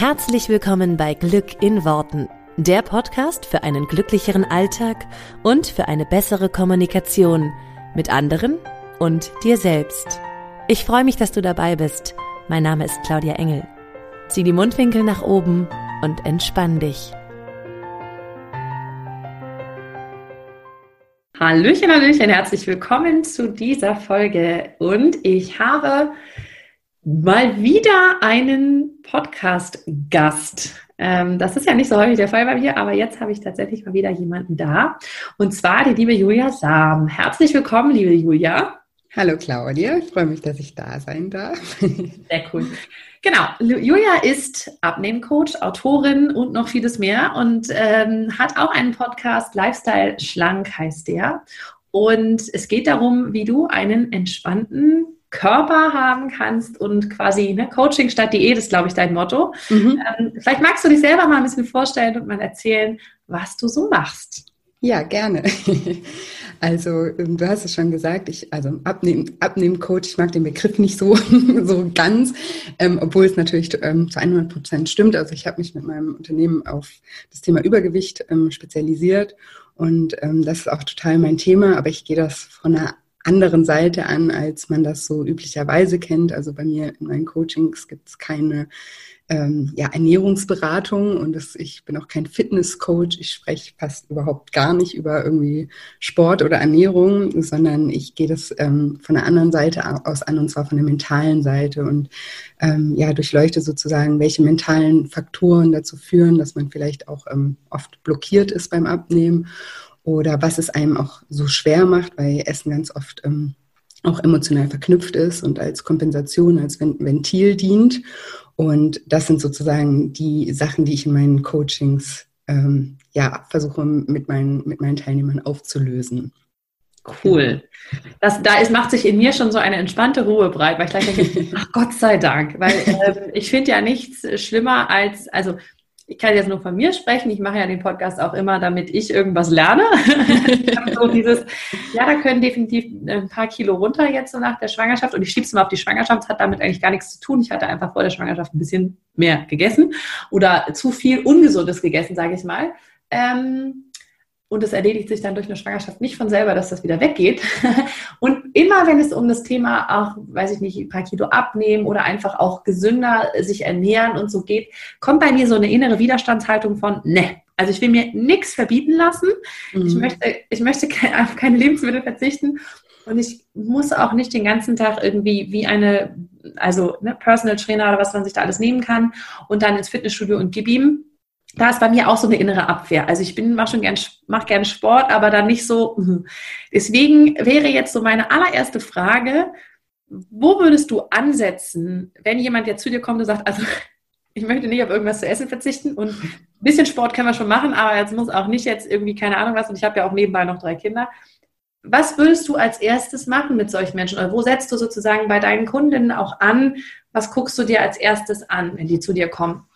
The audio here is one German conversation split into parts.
Herzlich willkommen bei Glück in Worten, der Podcast für einen glücklicheren Alltag und für eine bessere Kommunikation mit anderen und dir selbst. Ich freue mich, dass du dabei bist. Mein Name ist Claudia Engel. Zieh die Mundwinkel nach oben und entspann dich. Hallöchen, Hallöchen, herzlich willkommen zu dieser Folge. Und ich habe mal wieder einen Podcast-Gast. Ähm, das ist ja nicht so häufig der Fall bei mir, aber jetzt habe ich tatsächlich mal wieder jemanden da. Und zwar die liebe Julia Sam. Herzlich willkommen, liebe Julia. Hallo Claudia, ich freue mich, dass ich da sein darf. Sehr cool. Genau, Julia ist Abnehmcoach, Autorin und noch vieles mehr und ähm, hat auch einen Podcast, Lifestyle Schlank heißt der. Und es geht darum, wie du einen entspannten Körper haben kannst und quasi ne, Coaching statt Diät ist, glaube ich, dein Motto. Mhm. Ähm, vielleicht magst du dich selber mal ein bisschen vorstellen und mal erzählen, was du so machst. Ja, gerne. Also, ähm, du hast es schon gesagt, ich, also Abnehmen, Abnehmen-Coach, ich mag den Begriff nicht so, so ganz, ähm, obwohl es natürlich ähm, zu 100 Prozent stimmt. Also, ich habe mich mit meinem Unternehmen auf das Thema Übergewicht ähm, spezialisiert und ähm, das ist auch total mein Thema, aber ich gehe das von einer anderen Seite an, als man das so üblicherweise kennt. Also bei mir in meinen Coachings gibt es keine ähm, ja, Ernährungsberatung und das, ich bin auch kein Fitnesscoach. Ich spreche fast überhaupt gar nicht über irgendwie Sport oder Ernährung, sondern ich gehe das ähm, von der anderen Seite aus an und zwar von der mentalen Seite und ähm, ja, durchleuchte sozusagen, welche mentalen Faktoren dazu führen, dass man vielleicht auch ähm, oft blockiert ist beim Abnehmen oder was es einem auch so schwer macht, weil Essen ganz oft ähm, auch emotional verknüpft ist und als Kompensation, als Ventil dient. Und das sind sozusagen die Sachen, die ich in meinen Coachings ähm, ja, versuche mit meinen, mit meinen Teilnehmern aufzulösen. Cool. Das, da ist, macht sich in mir schon so eine entspannte Ruhe breit, weil ich gleich denke, ach Gott sei Dank, weil äh, ich finde ja nichts schlimmer als, also ich kann jetzt nur von mir sprechen. Ich mache ja den Podcast auch immer, damit ich irgendwas lerne. so dieses, ja, da können definitiv ein paar Kilo runter jetzt so nach der Schwangerschaft. Und ich schiebe es mal auf die Schwangerschaft, hat damit eigentlich gar nichts zu tun. Ich hatte einfach vor der Schwangerschaft ein bisschen mehr gegessen oder zu viel Ungesundes gegessen, sage ich mal. Ähm, und es erledigt sich dann durch eine Schwangerschaft nicht von selber, dass das wieder weggeht. Und immer wenn es um das Thema auch, weiß ich nicht, ein paar Kilo abnehmen oder einfach auch gesünder sich ernähren und so geht, kommt bei mir so eine innere Widerstandshaltung von, ne, also ich will mir nichts verbieten lassen. Mhm. Ich möchte, ich möchte auf keine Lebensmittel verzichten. Und ich muss auch nicht den ganzen Tag irgendwie wie eine, also ne, Personal Trainer oder was man sich da alles nehmen kann und dann ins Fitnessstudio und gib ihm da ist bei mir auch so eine innere Abwehr. Also ich bin, mache schon gern, mach gern Sport, aber dann nicht so. Mhm. Deswegen wäre jetzt so meine allererste Frage, wo würdest du ansetzen, wenn jemand jetzt zu dir kommt und sagt, also ich möchte nicht auf irgendwas zu essen verzichten und ein bisschen Sport können wir schon machen, aber jetzt muss auch nicht jetzt irgendwie keine Ahnung was und ich habe ja auch nebenbei noch drei Kinder. Was würdest du als erstes machen mit solchen Menschen oder wo setzt du sozusagen bei deinen Kundinnen auch an? Was guckst du dir als erstes an, wenn die zu dir kommen?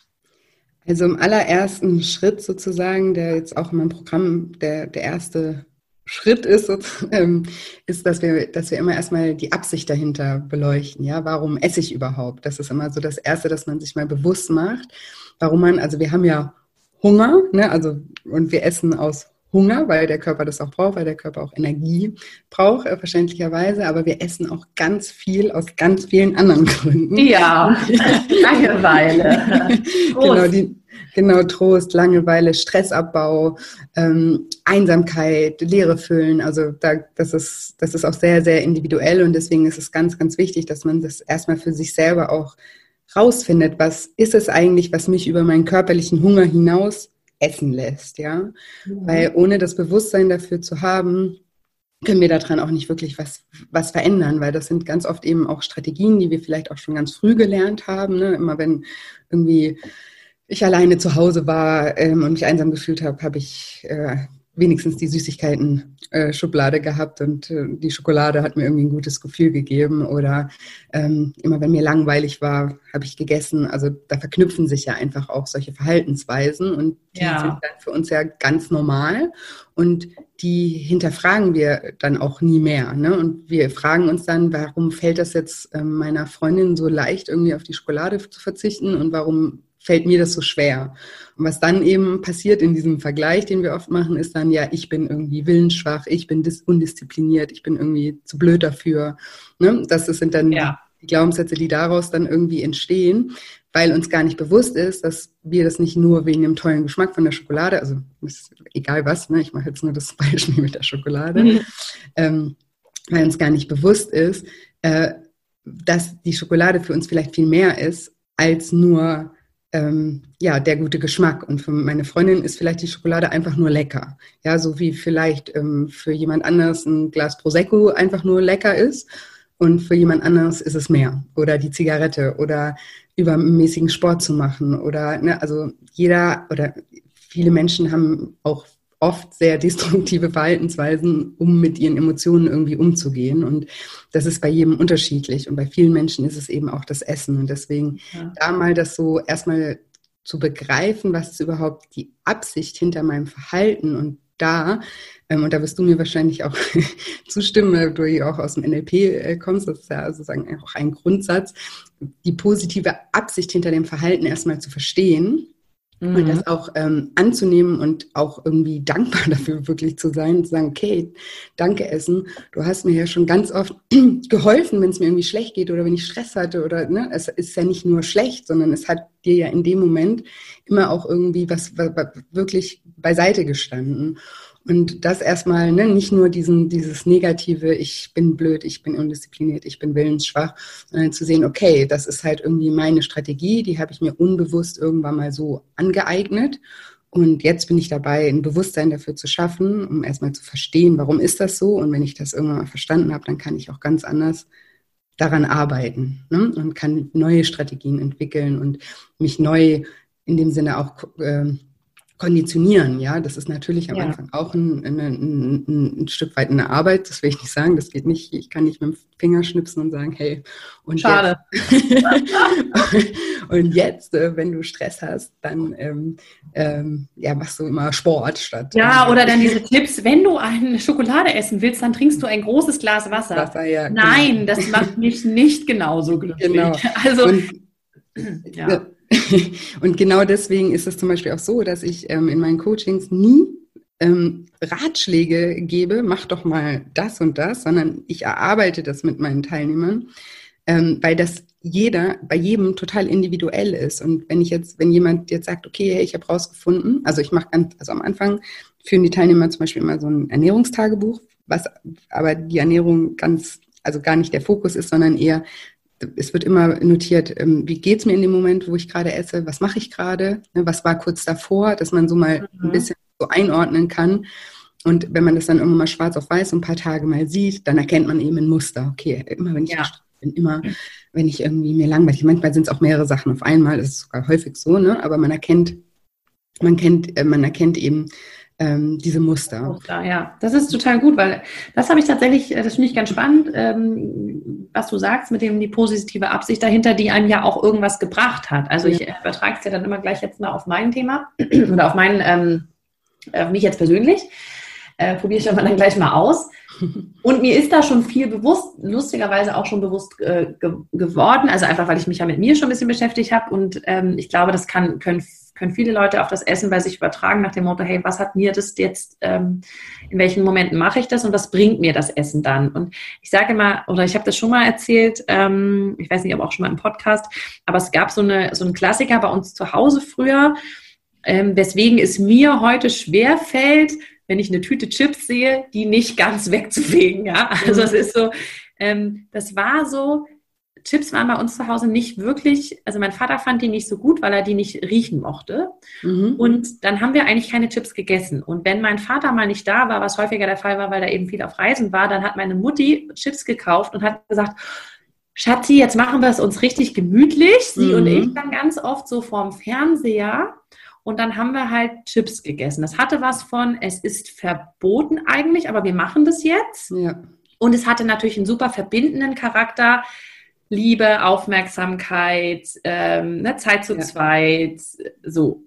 Also im allerersten Schritt sozusagen, der jetzt auch in meinem Programm der, der erste Schritt ist, ähm, ist, dass wir, dass wir immer erstmal die Absicht dahinter beleuchten. Ja, warum esse ich überhaupt? Das ist immer so das Erste, dass man sich mal bewusst macht, warum man, also wir haben ja Hunger, ne, also, und wir essen aus Hunger, weil der Körper das auch braucht, weil der Körper auch Energie braucht, äh, verständlicherweise. Aber wir essen auch ganz viel aus ganz vielen anderen Gründen. Ja, Langeweile. genau, die, genau, Trost, Langeweile, Stressabbau, ähm, Einsamkeit, Leere füllen. Also da, das, ist, das ist auch sehr, sehr individuell und deswegen ist es ganz, ganz wichtig, dass man das erstmal für sich selber auch rausfindet. Was ist es eigentlich, was mich über meinen körperlichen Hunger hinaus essen lässt, ja. Mhm. Weil ohne das Bewusstsein dafür zu haben, können wir daran auch nicht wirklich was, was verändern, weil das sind ganz oft eben auch Strategien, die wir vielleicht auch schon ganz früh gelernt haben. Ne? Immer wenn irgendwie ich alleine zu Hause war ähm, und mich einsam gefühlt habe, habe ich äh, wenigstens die Süßigkeiten-Schublade äh, gehabt und äh, die Schokolade hat mir irgendwie ein gutes Gefühl gegeben. Oder ähm, immer wenn mir langweilig war, habe ich gegessen. Also da verknüpfen sich ja einfach auch solche Verhaltensweisen und die ja. sind dann für uns ja ganz normal und die hinterfragen wir dann auch nie mehr. Ne? Und wir fragen uns dann, warum fällt das jetzt äh, meiner Freundin so leicht, irgendwie auf die Schokolade zu verzichten und warum fällt mir das so schwer? Und was dann eben passiert in diesem Vergleich, den wir oft machen, ist dann, ja, ich bin irgendwie willensschwach, ich bin undiszipliniert, ich bin irgendwie zu blöd dafür. Ne? Das sind dann ja. die Glaubenssätze, die daraus dann irgendwie entstehen, weil uns gar nicht bewusst ist, dass wir das nicht nur wegen dem tollen Geschmack von der Schokolade, also egal was, ne? ich mache jetzt nur das Beispiel mit der Schokolade, mhm. ähm, weil uns gar nicht bewusst ist, äh, dass die Schokolade für uns vielleicht viel mehr ist als nur ähm, ja, der gute Geschmack. Und für meine Freundin ist vielleicht die Schokolade einfach nur lecker. Ja, so wie vielleicht ähm, für jemand anderes ein Glas Prosecco einfach nur lecker ist. Und für jemand anderes ist es mehr. Oder die Zigarette oder übermäßigen Sport zu machen. Oder, ne, also jeder oder viele Menschen haben auch oft sehr destruktive Verhaltensweisen, um mit ihren Emotionen irgendwie umzugehen. Und das ist bei jedem unterschiedlich. Und bei vielen Menschen ist es eben auch das Essen. Und deswegen ja. da mal das so erstmal zu begreifen, was ist überhaupt die Absicht hinter meinem Verhalten und da, ähm, und da wirst du mir wahrscheinlich auch zustimmen, weil du ja auch aus dem NLP äh, kommst, das ist ja sozusagen auch ein Grundsatz, die positive Absicht hinter dem Verhalten erstmal zu verstehen Mhm. Und das auch ähm, anzunehmen und auch irgendwie dankbar dafür wirklich zu sein und zu sagen, okay, danke Essen, du hast mir ja schon ganz oft geholfen, wenn es mir irgendwie schlecht geht oder wenn ich Stress hatte oder ne, es ist ja nicht nur schlecht, sondern es hat dir ja in dem Moment immer auch irgendwie was, was, was wirklich beiseite gestanden. Und das erstmal, ne, nicht nur diesen, dieses negative, ich bin blöd, ich bin undiszipliniert, ich bin willensschwach, sondern zu sehen, okay, das ist halt irgendwie meine Strategie, die habe ich mir unbewusst irgendwann mal so angeeignet. Und jetzt bin ich dabei, ein Bewusstsein dafür zu schaffen, um erstmal zu verstehen, warum ist das so. Und wenn ich das irgendwann mal verstanden habe, dann kann ich auch ganz anders daran arbeiten ne? und kann neue Strategien entwickeln und mich neu in dem Sinne auch äh, konditionieren. Ja, das ist natürlich am ja. Anfang auch ein, ein, ein, ein, Stück weit eine Arbeit. Das will ich nicht sagen. Das geht nicht. Ich kann nicht mit dem Finger schnipsen und sagen, hey, und Schade. Jetzt, und jetzt, äh, wenn du Stress hast, dann ähm, ähm, ja, machst du immer Sport statt. Ja, oder dann diese Tipps, wenn du eine Schokolade essen willst, dann trinkst du ein großes Glas Wasser. Wasser ja, Nein, genau. das macht mich nicht genauso glücklich. Genau. Also und, ja. Und genau deswegen ist es zum Beispiel auch so, dass ich ähm, in meinen Coachings nie ähm, Ratschläge gebe, mach doch mal das und das, sondern ich erarbeite das mit meinen Teilnehmern, ähm, weil das jeder, bei jedem total individuell ist. Und wenn ich jetzt, wenn jemand jetzt sagt, okay, ich habe rausgefunden, also ich mache ganz, also am Anfang führen die Teilnehmer zum Beispiel immer so ein Ernährungstagebuch, was aber die Ernährung ganz, also gar nicht der Fokus ist, sondern eher es wird immer notiert, ähm, wie geht es mir in dem Moment, wo ich gerade esse, was mache ich gerade, ne, was war kurz davor, dass man so mal mhm. ein bisschen so einordnen kann. Und wenn man das dann irgendwann mal schwarz auf weiß ein paar Tage mal sieht, dann erkennt man eben ein Muster. Okay, immer wenn ich ja. bin, immer wenn ich irgendwie mir langweilig, manchmal sind es auch mehrere Sachen auf einmal, das ist sogar häufig so, ne? aber man erkennt, man kennt, äh, man erkennt eben, ähm, diese Muster. Muster. Ja, das ist total gut, weil das habe ich tatsächlich, äh, das finde ich ganz spannend, ähm, was du sagst mit dem die positive Absicht dahinter, die einem ja auch irgendwas gebracht hat. Also ja. ich übertrage es ja dann immer gleich jetzt mal auf mein Thema oder auf meinen, ähm, auf mich jetzt persönlich. Äh, Probiere ich aber dann gleich mal aus. Und mir ist da schon viel bewusst, lustigerweise auch schon bewusst äh, ge geworden, also einfach, weil ich mich ja mit mir schon ein bisschen beschäftigt habe und ähm, ich glaube, das kann, können können viele Leute auf das Essen bei sich übertragen nach dem Motto, hey, was hat mir das jetzt, ähm, in welchen Momenten mache ich das und was bringt mir das Essen dann? Und ich sage immer, oder ich habe das schon mal erzählt, ähm, ich weiß nicht, aber auch schon mal im Podcast, aber es gab so, eine, so einen Klassiker bei uns zu Hause früher, ähm, weswegen es mir heute schwer fällt, wenn ich eine Tüte Chips sehe, die nicht ganz wegzufegen. Ja? Also es ist so, ähm, das war so, Chips waren bei uns zu Hause nicht wirklich, also mein Vater fand die nicht so gut, weil er die nicht riechen mochte. Mhm. Und dann haben wir eigentlich keine Chips gegessen. Und wenn mein Vater mal nicht da war, was häufiger der Fall war, weil er eben viel auf Reisen war, dann hat meine Mutti Chips gekauft und hat gesagt, Schatzi, jetzt machen wir es uns richtig gemütlich. Sie mhm. und ich dann ganz oft so vorm Fernseher. Und dann haben wir halt Chips gegessen. Das hatte was von, es ist verboten eigentlich, aber wir machen das jetzt. Ja. Und es hatte natürlich einen super verbindenden Charakter. Liebe, Aufmerksamkeit, ähm, ne, Zeit zu ja. zweit, so.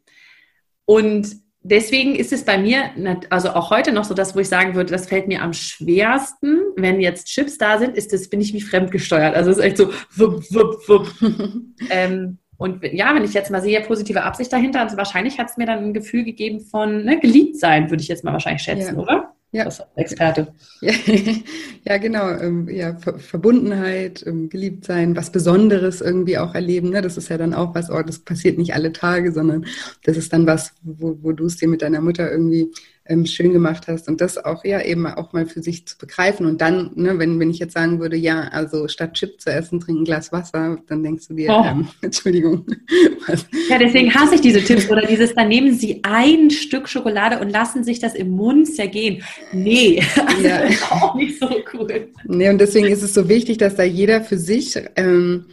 Und deswegen ist es bei mir, also auch heute noch so das, wo ich sagen würde, das fällt mir am schwersten, wenn jetzt Chips da sind, ist das, bin ich wie fremdgesteuert. Also es ist echt so, wupp, wupp, wupp. ähm, Und ja, wenn ich jetzt mal sehe, positive Absicht dahinter, also wahrscheinlich hat es mir dann ein Gefühl gegeben von ne, geliebt sein, würde ich jetzt mal wahrscheinlich schätzen, ja. oder? Ja. Das Experte. Ja, ja genau. Ähm, ja, Verbundenheit, ähm, geliebt sein, was Besonderes irgendwie auch erleben. Ne? Das ist ja dann auch was, oh, das passiert nicht alle Tage, sondern das ist dann was, wo, wo du es dir mit deiner Mutter irgendwie ähm, schön gemacht hast und das auch ja eben auch mal für sich zu begreifen und dann, ne, wenn, wenn ich jetzt sagen würde, ja, also statt Chip zu essen, trinken ein Glas Wasser, dann denkst du dir, oh. ähm, Entschuldigung. Was? Ja, deswegen hasse ich diese Tipps oder dieses, dann nehmen sie ein Stück Schokolade und lassen sich das im Mund zergehen. Nee, also ja. das ist auch nicht so cool. Nee, und deswegen ist es so wichtig, dass da jeder für sich ähm,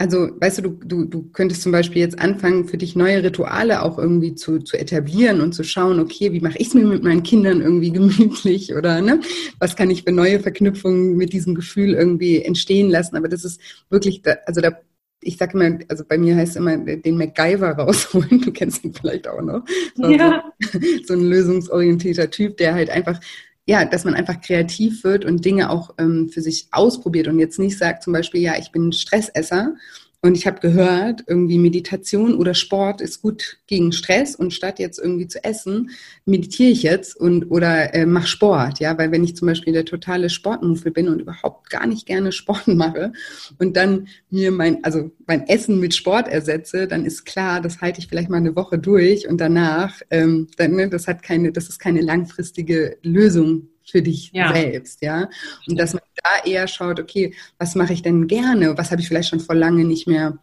also, weißt du, du, du, du könntest zum Beispiel jetzt anfangen, für dich neue Rituale auch irgendwie zu, zu etablieren und zu schauen, okay, wie mache ich es mir mit meinen Kindern irgendwie gemütlich oder ne, was kann ich für neue Verknüpfungen mit diesem Gefühl irgendwie entstehen lassen. Aber das ist wirklich, da, also da, ich sage immer, also bei mir heißt es immer, den MacGyver rausholen, du kennst ihn vielleicht auch noch. So, ja. so, so ein lösungsorientierter Typ, der halt einfach ja, dass man einfach kreativ wird und Dinge auch ähm, für sich ausprobiert und jetzt nicht sagt zum Beispiel, ja, ich bin Stressesser und ich habe gehört, irgendwie Meditation oder Sport ist gut gegen Stress und statt jetzt irgendwie zu essen, meditiere ich jetzt und oder äh, mach Sport, ja, weil wenn ich zum Beispiel der totale Sportmuffel bin und überhaupt gar nicht gerne Sport mache und dann mir mein, also mein Essen mit Sport ersetze, dann ist klar, das halte ich vielleicht mal eine Woche durch und danach, ähm, dann, ne, das hat keine, das ist keine langfristige Lösung für dich ja. selbst, ja. Und dass man da eher schaut, okay, was mache ich denn gerne? Was habe ich vielleicht schon vor lange nicht mehr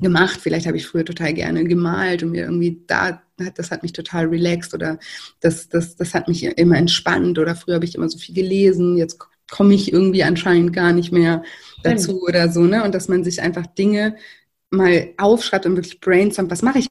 gemacht? Vielleicht habe ich früher total gerne gemalt und mir irgendwie da, das hat mich total relaxed oder das, das, das hat mich immer entspannt oder früher habe ich immer so viel gelesen, jetzt komme ich irgendwie anscheinend gar nicht mehr dazu oder so, ne? Und dass man sich einfach Dinge mal aufschreibt und wirklich brainstormt, was mache ich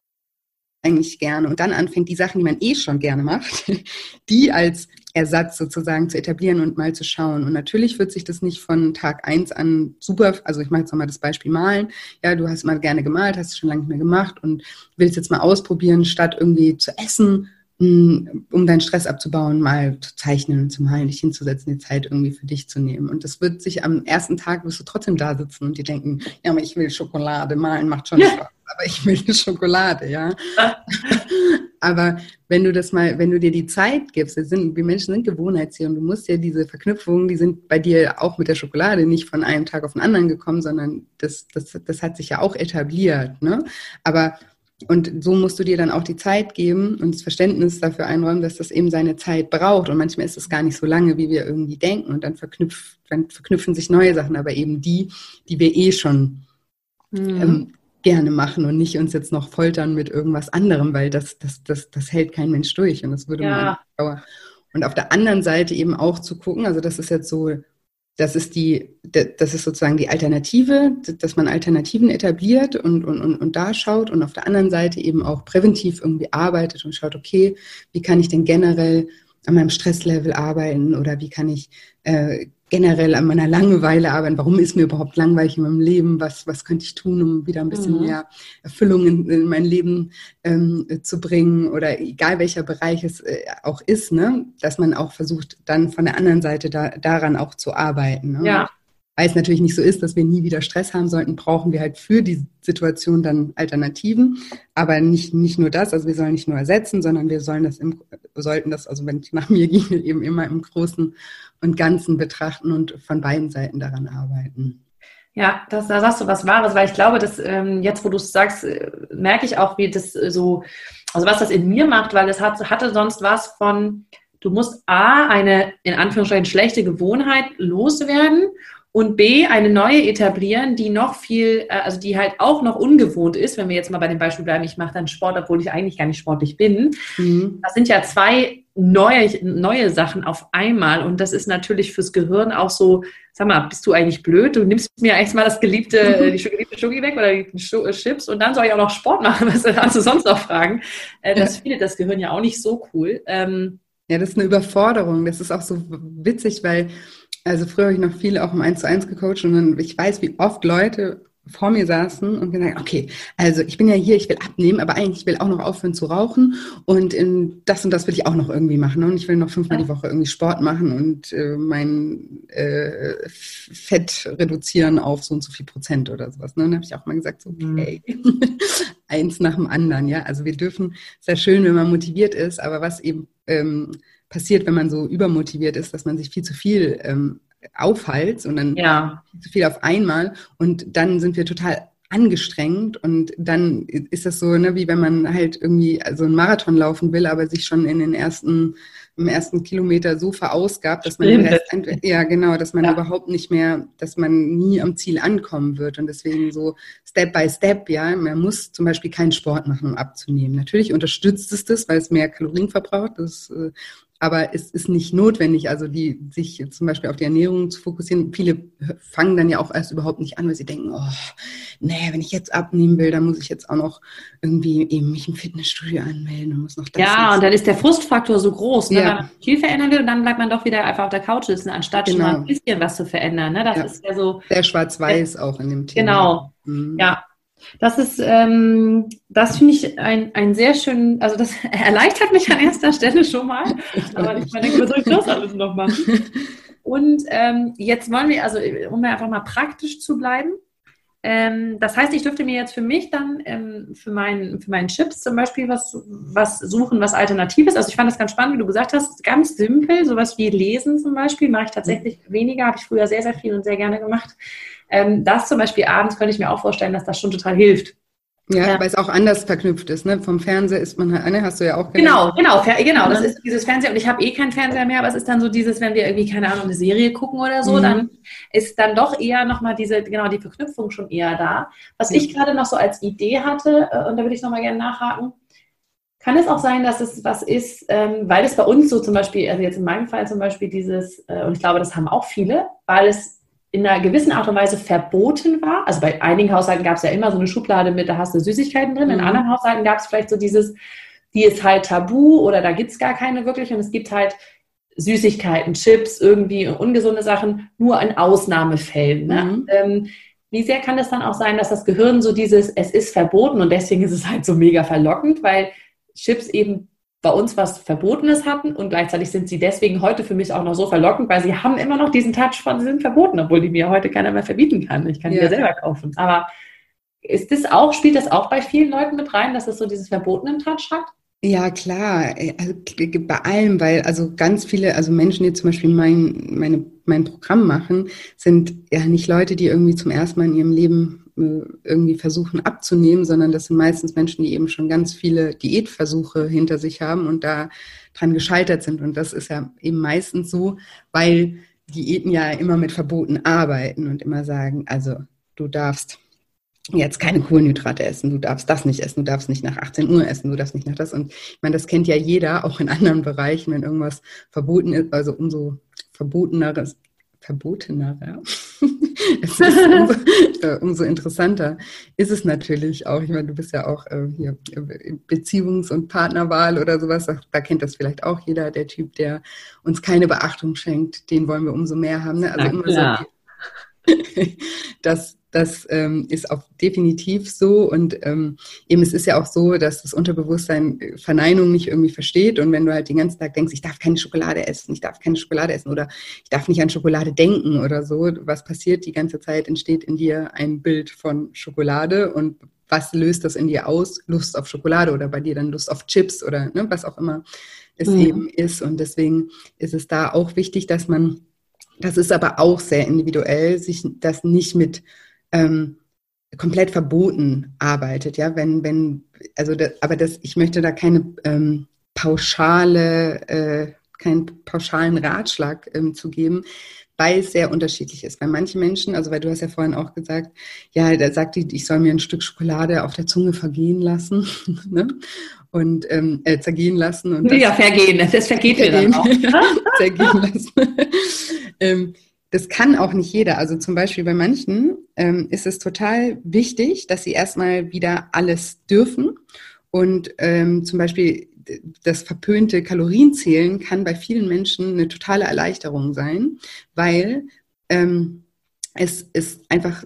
eigentlich gerne und dann anfängt, die Sachen, die man eh schon gerne macht, die als Ersatz sozusagen zu etablieren und mal zu schauen. Und natürlich wird sich das nicht von Tag eins an super, also ich mache jetzt nochmal das Beispiel Malen. Ja, du hast mal gerne gemalt, hast es schon lange nicht mehr gemacht und willst jetzt mal ausprobieren, statt irgendwie zu essen, hm, um deinen Stress abzubauen, mal zu zeichnen und zu malen, dich hinzusetzen, die Zeit irgendwie für dich zu nehmen. Und das wird sich am ersten Tag, wirst du trotzdem da sitzen und dir denken, ja, aber ich will Schokolade, malen macht schon Spaß aber ich will Schokolade, ja. aber wenn du das mal, wenn du dir die Zeit gibst, wir, sind, wir Menschen sind Gewohnheitstiere und du musst ja diese Verknüpfungen, die sind bei dir auch mit der Schokolade nicht von einem Tag auf den anderen gekommen, sondern das, das, das hat sich ja auch etabliert, ne? Aber und so musst du dir dann auch die Zeit geben und das Verständnis dafür einräumen, dass das eben seine Zeit braucht. Und manchmal ist es gar nicht so lange, wie wir irgendwie denken. Und dann, verknüpf, dann verknüpfen sich neue Sachen, aber eben die, die wir eh schon mhm. ähm, gerne machen und nicht uns jetzt noch foltern mit irgendwas anderem, weil das, das, das, das hält kein Mensch durch und das würde ja. man. Und auf der anderen Seite eben auch zu gucken, also das ist jetzt so, das ist die, das ist sozusagen die Alternative, dass man Alternativen etabliert und, und, und, und da schaut und auf der anderen Seite eben auch präventiv irgendwie arbeitet und schaut, okay, wie kann ich denn generell an meinem Stresslevel arbeiten oder wie kann ich äh, generell an meiner Langeweile arbeiten. Warum ist mir überhaupt langweilig in meinem Leben? Was, was könnte ich tun, um wieder ein bisschen mhm. mehr Erfüllung in, in mein Leben ähm, zu bringen? Oder egal welcher Bereich es äh, auch ist, ne? dass man auch versucht, dann von der anderen Seite da, daran auch zu arbeiten. Ne? Ja. Weil es natürlich nicht so ist, dass wir nie wieder Stress haben sollten, brauchen wir halt für die Situation dann Alternativen. Aber nicht, nicht nur das, also wir sollen nicht nur ersetzen, sondern wir sollen das im, sollten das, also wenn es nach mir ginge, eben immer im Großen und Ganzen betrachten und von beiden Seiten daran arbeiten. Ja, das, da sagst du was Wahres, weil ich glaube, dass ähm, jetzt, wo du es sagst, äh, merke ich auch, wie das äh, so, also was das in mir macht, weil es hat, hatte sonst was von, du musst A, eine in Anführungszeichen schlechte Gewohnheit loswerden und B, eine neue etablieren, die noch viel, äh, also die halt auch noch ungewohnt ist, wenn wir jetzt mal bei dem Beispiel bleiben, ich mache dann Sport, obwohl ich eigentlich gar nicht sportlich bin. Mhm. Das sind ja zwei neue, neue Sachen auf einmal und das ist natürlich fürs Gehirn auch so, sag mal, bist du eigentlich blöd? Du nimmst mir erstmal das geliebte, die geliebte Schoki weg oder die Chips und dann soll ich auch noch Sport machen, was hast du sonst noch fragen? Äh, das findet das Gehirn ja auch nicht so cool. Ähm, ja, das ist eine Überforderung. Das ist auch so witzig, weil also früher habe ich noch viele auch im 1 zu 1 gecoacht und dann, ich weiß, wie oft Leute vor mir saßen und gesagt, okay, also ich bin ja hier, ich will abnehmen, aber eigentlich will ich auch noch aufhören zu rauchen und in das und das will ich auch noch irgendwie machen und ich will noch fünfmal die Woche irgendwie Sport machen und äh, mein äh, Fett reduzieren auf so und so viel Prozent oder sowas. Ne? Und dann habe ich auch mal gesagt, so, okay, mhm. eins nach dem anderen, ja. Also wir dürfen, sehr schön, wenn man motiviert ist, aber was eben ähm, passiert, wenn man so übermotiviert ist, dass man sich viel zu viel ähm, aufhalst und dann ja. zu viel auf einmal und dann sind wir total angestrengt und dann ist das so, ne, wie wenn man halt irgendwie so einen Marathon laufen will, aber sich schon in den ersten im ersten Kilometer so verausgabt, dass man Rest, ja genau, dass man ja. überhaupt nicht mehr, dass man nie am Ziel ankommen wird und deswegen so Step by Step, ja, man muss zum Beispiel keinen Sport machen, um abzunehmen. Natürlich unterstützt es das, weil es mehr Kalorien verbraucht, das äh, aber es ist nicht notwendig, also die sich zum Beispiel auf die Ernährung zu fokussieren. Viele fangen dann ja auch erst überhaupt nicht an, weil sie denken, oh, nee, wenn ich jetzt abnehmen will, dann muss ich jetzt auch noch irgendwie eben mich im Fitnessstudio anmelden und muss noch das. Ja, und dann ist der Frustfaktor so groß, ne? ja. wenn man viel verändern will und dann bleibt man doch wieder einfach auf der Couch sitzen, anstatt genau. schon mal ein bisschen was zu verändern. Ne? Das ja. ist ja so. Sehr schwarz-weiß auch in dem Thema. Genau. Mhm. Ja, das ist, ähm, das finde ich ein, ein sehr schön, also das erleichtert mich an erster Stelle schon mal. Aber ich meine, was soll ich das alles noch machen? Und ähm, jetzt wollen wir, also um einfach mal praktisch zu bleiben, ähm, das heißt, ich dürfte mir jetzt für mich dann ähm, für, mein, für meinen Chips zum Beispiel was, was suchen, was Alternatives. Also ich fand das ganz spannend, wie du gesagt hast, ganz simpel, sowas wie Lesen zum Beispiel, mache ich tatsächlich weniger, habe ich früher sehr, sehr viel und sehr gerne gemacht. Ähm, das zum Beispiel abends könnte ich mir auch vorstellen, dass das schon total hilft. Ja, ja, weil es auch anders verknüpft ist. Ne? Vom Fernseher ist man halt, ne, hast du ja auch gelernt. Genau, genau, genau. Das ist dieses Fernseher und ich habe eh keinen Fernseher mehr, aber es ist dann so dieses, wenn wir irgendwie keine Ahnung eine Serie gucken oder so, mhm. dann ist dann doch eher nochmal diese genau die Verknüpfung schon eher da. Was mhm. ich gerade noch so als Idee hatte äh, und da würde ich nochmal gerne nachhaken. Kann es auch sein, dass es was ist, ähm, weil es bei uns so zum Beispiel, also jetzt in meinem Fall zum Beispiel dieses, äh, und ich glaube, das haben auch viele, weil es in einer gewissen Art und Weise verboten war. Also bei einigen Haushalten gab es ja immer so eine Schublade mit, da hast du Süßigkeiten drin. In mhm. anderen Haushalten gab es vielleicht so dieses, die ist halt tabu oder da gibt es gar keine wirklich. Und es gibt halt Süßigkeiten, Chips, irgendwie ungesunde Sachen, nur in Ausnahmefällen. Ne? Mhm. Ähm, wie sehr kann es dann auch sein, dass das Gehirn so dieses, es ist verboten und deswegen ist es halt so mega verlockend, weil Chips eben bei uns was Verbotenes hatten und gleichzeitig sind sie deswegen heute für mich auch noch so verlockend, weil sie haben immer noch diesen Touch von, sie sind verboten, obwohl die mir heute keiner mehr verbieten kann. Ich kann die ja selber kaufen. Aber ist das auch, spielt das auch bei vielen Leuten mit rein, dass es so dieses verbotenen Touch hat? Ja, klar, also, bei allem, weil also ganz viele, also Menschen, die zum Beispiel mein, meine, mein Programm machen, sind ja nicht Leute, die irgendwie zum ersten Mal in ihrem Leben äh, irgendwie versuchen abzunehmen, sondern das sind meistens Menschen, die eben schon ganz viele Diätversuche hinter sich haben und da dran gescheitert sind. Und das ist ja eben meistens so, weil Diäten ja immer mit Verboten arbeiten und immer sagen, also du darfst jetzt keine Kohlenhydrate essen, du darfst das nicht essen, du darfst nicht nach 18 Uhr essen, du darfst nicht nach das. Und ich meine, das kennt ja jeder, auch in anderen Bereichen, wenn irgendwas verboten ist, also umso verboteneres verbotener, ja. es ist umso, äh, umso, interessanter ist es natürlich auch. Ich meine, du bist ja auch äh, hier Beziehungs- und Partnerwahl oder sowas. Da, da, kennt das vielleicht auch jeder, der Typ, der uns keine Beachtung schenkt, den wollen wir umso mehr haben. Ne? Also immer so, dass das ähm, ist auch definitiv so. Und ähm, eben es ist ja auch so, dass das Unterbewusstsein äh, Verneinung nicht irgendwie versteht. Und wenn du halt den ganzen Tag denkst, ich darf keine Schokolade essen, ich darf keine Schokolade essen oder ich darf nicht an Schokolade denken oder so, was passiert die ganze Zeit, entsteht in dir ein Bild von Schokolade und was löst das in dir aus? Lust auf Schokolade oder bei dir dann Lust auf Chips oder ne, was auch immer es mhm. eben ist. Und deswegen ist es da auch wichtig, dass man, das ist aber auch sehr individuell, sich das nicht mit ähm, komplett verboten arbeitet, ja, wenn, wenn, also, das, aber das, ich möchte da keine ähm, pauschale, äh, keinen pauschalen Ratschlag ähm, zu geben, weil es sehr unterschiedlich ist. Bei manchen Menschen, also weil du hast ja vorhin auch gesagt, ja, da sagt die, ich soll mir ein Stück Schokolade auf der Zunge vergehen lassen ne? und ähm, äh, zergehen lassen. Und ja, vergehen, das vergeht mir dann auch. zergehen lassen. ähm, das kann auch nicht jeder. Also zum Beispiel bei manchen ähm, ist es total wichtig, dass sie erstmal wieder alles dürfen. Und ähm, zum Beispiel das verpönte Kalorienzählen kann bei vielen Menschen eine totale Erleichterung sein, weil ähm, es ist einfach